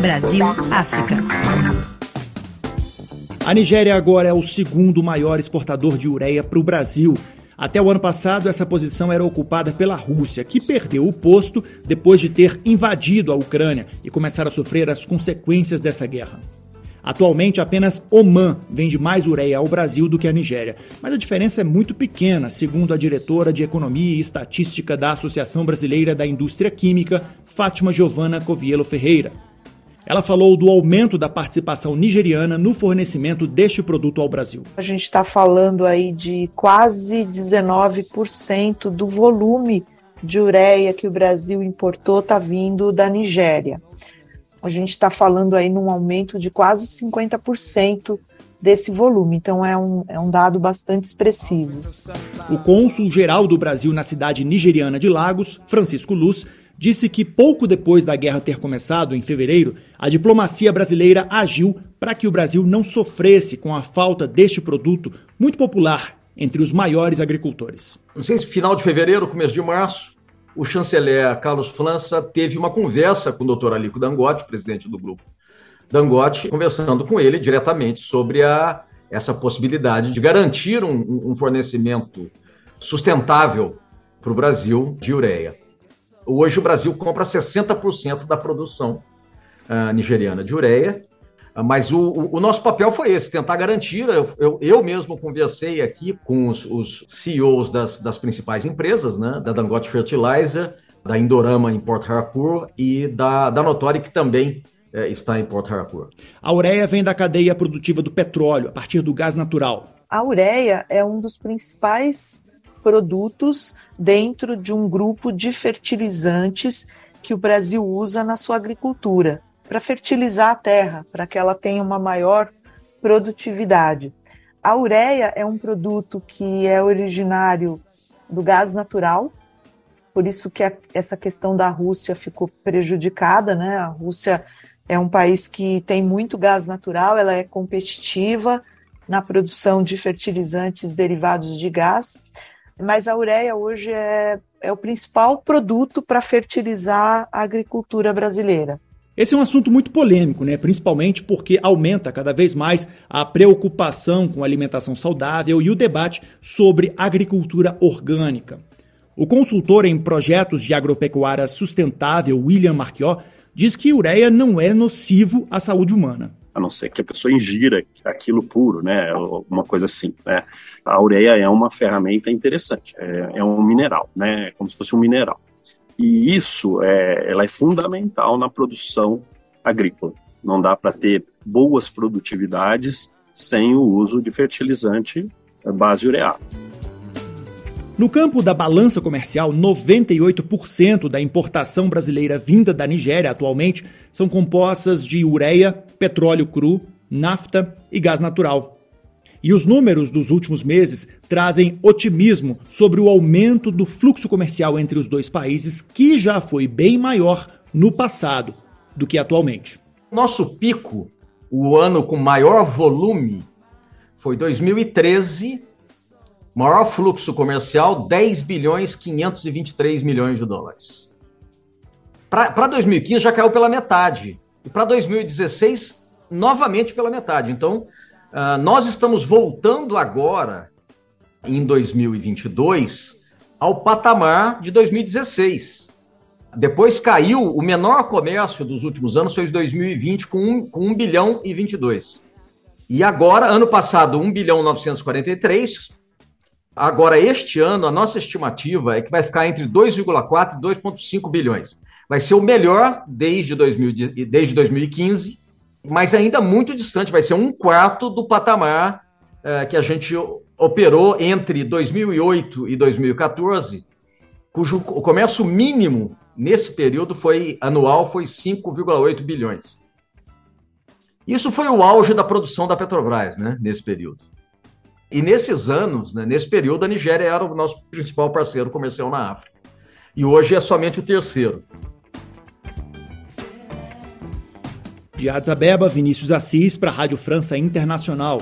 Brasil África. A Nigéria agora é o segundo maior exportador de ureia para o Brasil. Até o ano passado, essa posição era ocupada pela Rússia, que perdeu o posto depois de ter invadido a Ucrânia e começar a sofrer as consequências dessa guerra. Atualmente, apenas Oman vende mais ureia ao Brasil do que a Nigéria, mas a diferença é muito pequena, segundo a diretora de Economia e Estatística da Associação Brasileira da Indústria Química, Fátima Giovana Covielo Ferreira. Ela falou do aumento da participação nigeriana no fornecimento deste produto ao Brasil. A gente está falando aí de quase 19% do volume de ureia que o Brasil importou está vindo da Nigéria a gente está falando aí num aumento de quase 50% desse volume. Então é um, é um dado bastante expressivo. O cônsul-geral do Brasil na cidade nigeriana de Lagos, Francisco Luz, disse que pouco depois da guerra ter começado, em fevereiro, a diplomacia brasileira agiu para que o Brasil não sofresse com a falta deste produto muito popular entre os maiores agricultores. Não sei se final de fevereiro, começo de março, o chanceler Carlos França teve uma conversa com o doutor Alico Dangote, presidente do grupo Dangote, conversando com ele diretamente sobre a, essa possibilidade de garantir um, um fornecimento sustentável para o Brasil de ureia. Hoje o Brasil compra 60% da produção uh, nigeriana de ureia mas o, o, o, nosso papel foi esse, tentar garantir. Eu, eu, eu mesmo conversei aqui com os, os CEOs das, das, principais empresas, né, da Dangote Fertilizer, da Indorama em Port Harcourt e da, da Notori, que também é, está em Port Harcourt. A ureia vem da cadeia produtiva do petróleo, a partir do gás natural. A ureia é um dos principais produtos dentro de um grupo de fertilizantes que o Brasil usa na sua agricultura para fertilizar a terra, para que ela tenha uma maior produtividade. A ureia é um produto que é originário do gás natural, por isso que essa questão da Rússia ficou prejudicada, né? A Rússia é um país que tem muito gás natural, ela é competitiva na produção de fertilizantes derivados de gás, mas a ureia hoje é, é o principal produto para fertilizar a agricultura brasileira. Esse é um assunto muito polêmico, né? principalmente porque aumenta cada vez mais a preocupação com alimentação saudável e o debate sobre agricultura orgânica. O consultor em projetos de agropecuária sustentável, William Marquió, diz que ureia não é nocivo à saúde humana. A não ser que a pessoa ingira aquilo puro, né? Alguma coisa assim, né? A ureia é uma ferramenta interessante, é, é um mineral, né? É como se fosse um mineral. E isso é, ela é fundamental na produção agrícola. Não dá para ter boas produtividades sem o uso de fertilizante base ureado. No campo da balança comercial, 98% da importação brasileira vinda da Nigéria atualmente são compostas de ureia, petróleo cru, nafta e gás natural. E os números dos últimos meses trazem otimismo sobre o aumento do fluxo comercial entre os dois países, que já foi bem maior no passado do que atualmente. Nosso pico, o ano com maior volume, foi 2013, maior fluxo comercial, 10 bilhões 523 milhões de dólares. Para 2015 já caiu pela metade. E para 2016, novamente pela metade. Então, Uh, nós estamos voltando agora, em 2022, ao patamar de 2016. Depois caiu, o menor comércio dos últimos anos foi de 2020, com 1, com 1 bilhão e 22. E agora, ano passado, 1 bilhão 943. Agora, este ano, a nossa estimativa é que vai ficar entre 2,4 e 2,5 bilhões. Vai ser o melhor desde, 2000, desde 2015 mas ainda muito distante, vai ser um quarto do patamar é, que a gente operou entre 2008 e 2014, cujo o comércio mínimo nesse período foi anual foi 5,8 bilhões. Isso foi o auge da produção da Petrobras, né, nesse período. E nesses anos, né, nesse período, a Nigéria era o nosso principal parceiro comercial na África. E hoje é somente o terceiro. De Addis Abeba, Vinícius Assis para a Rádio França Internacional.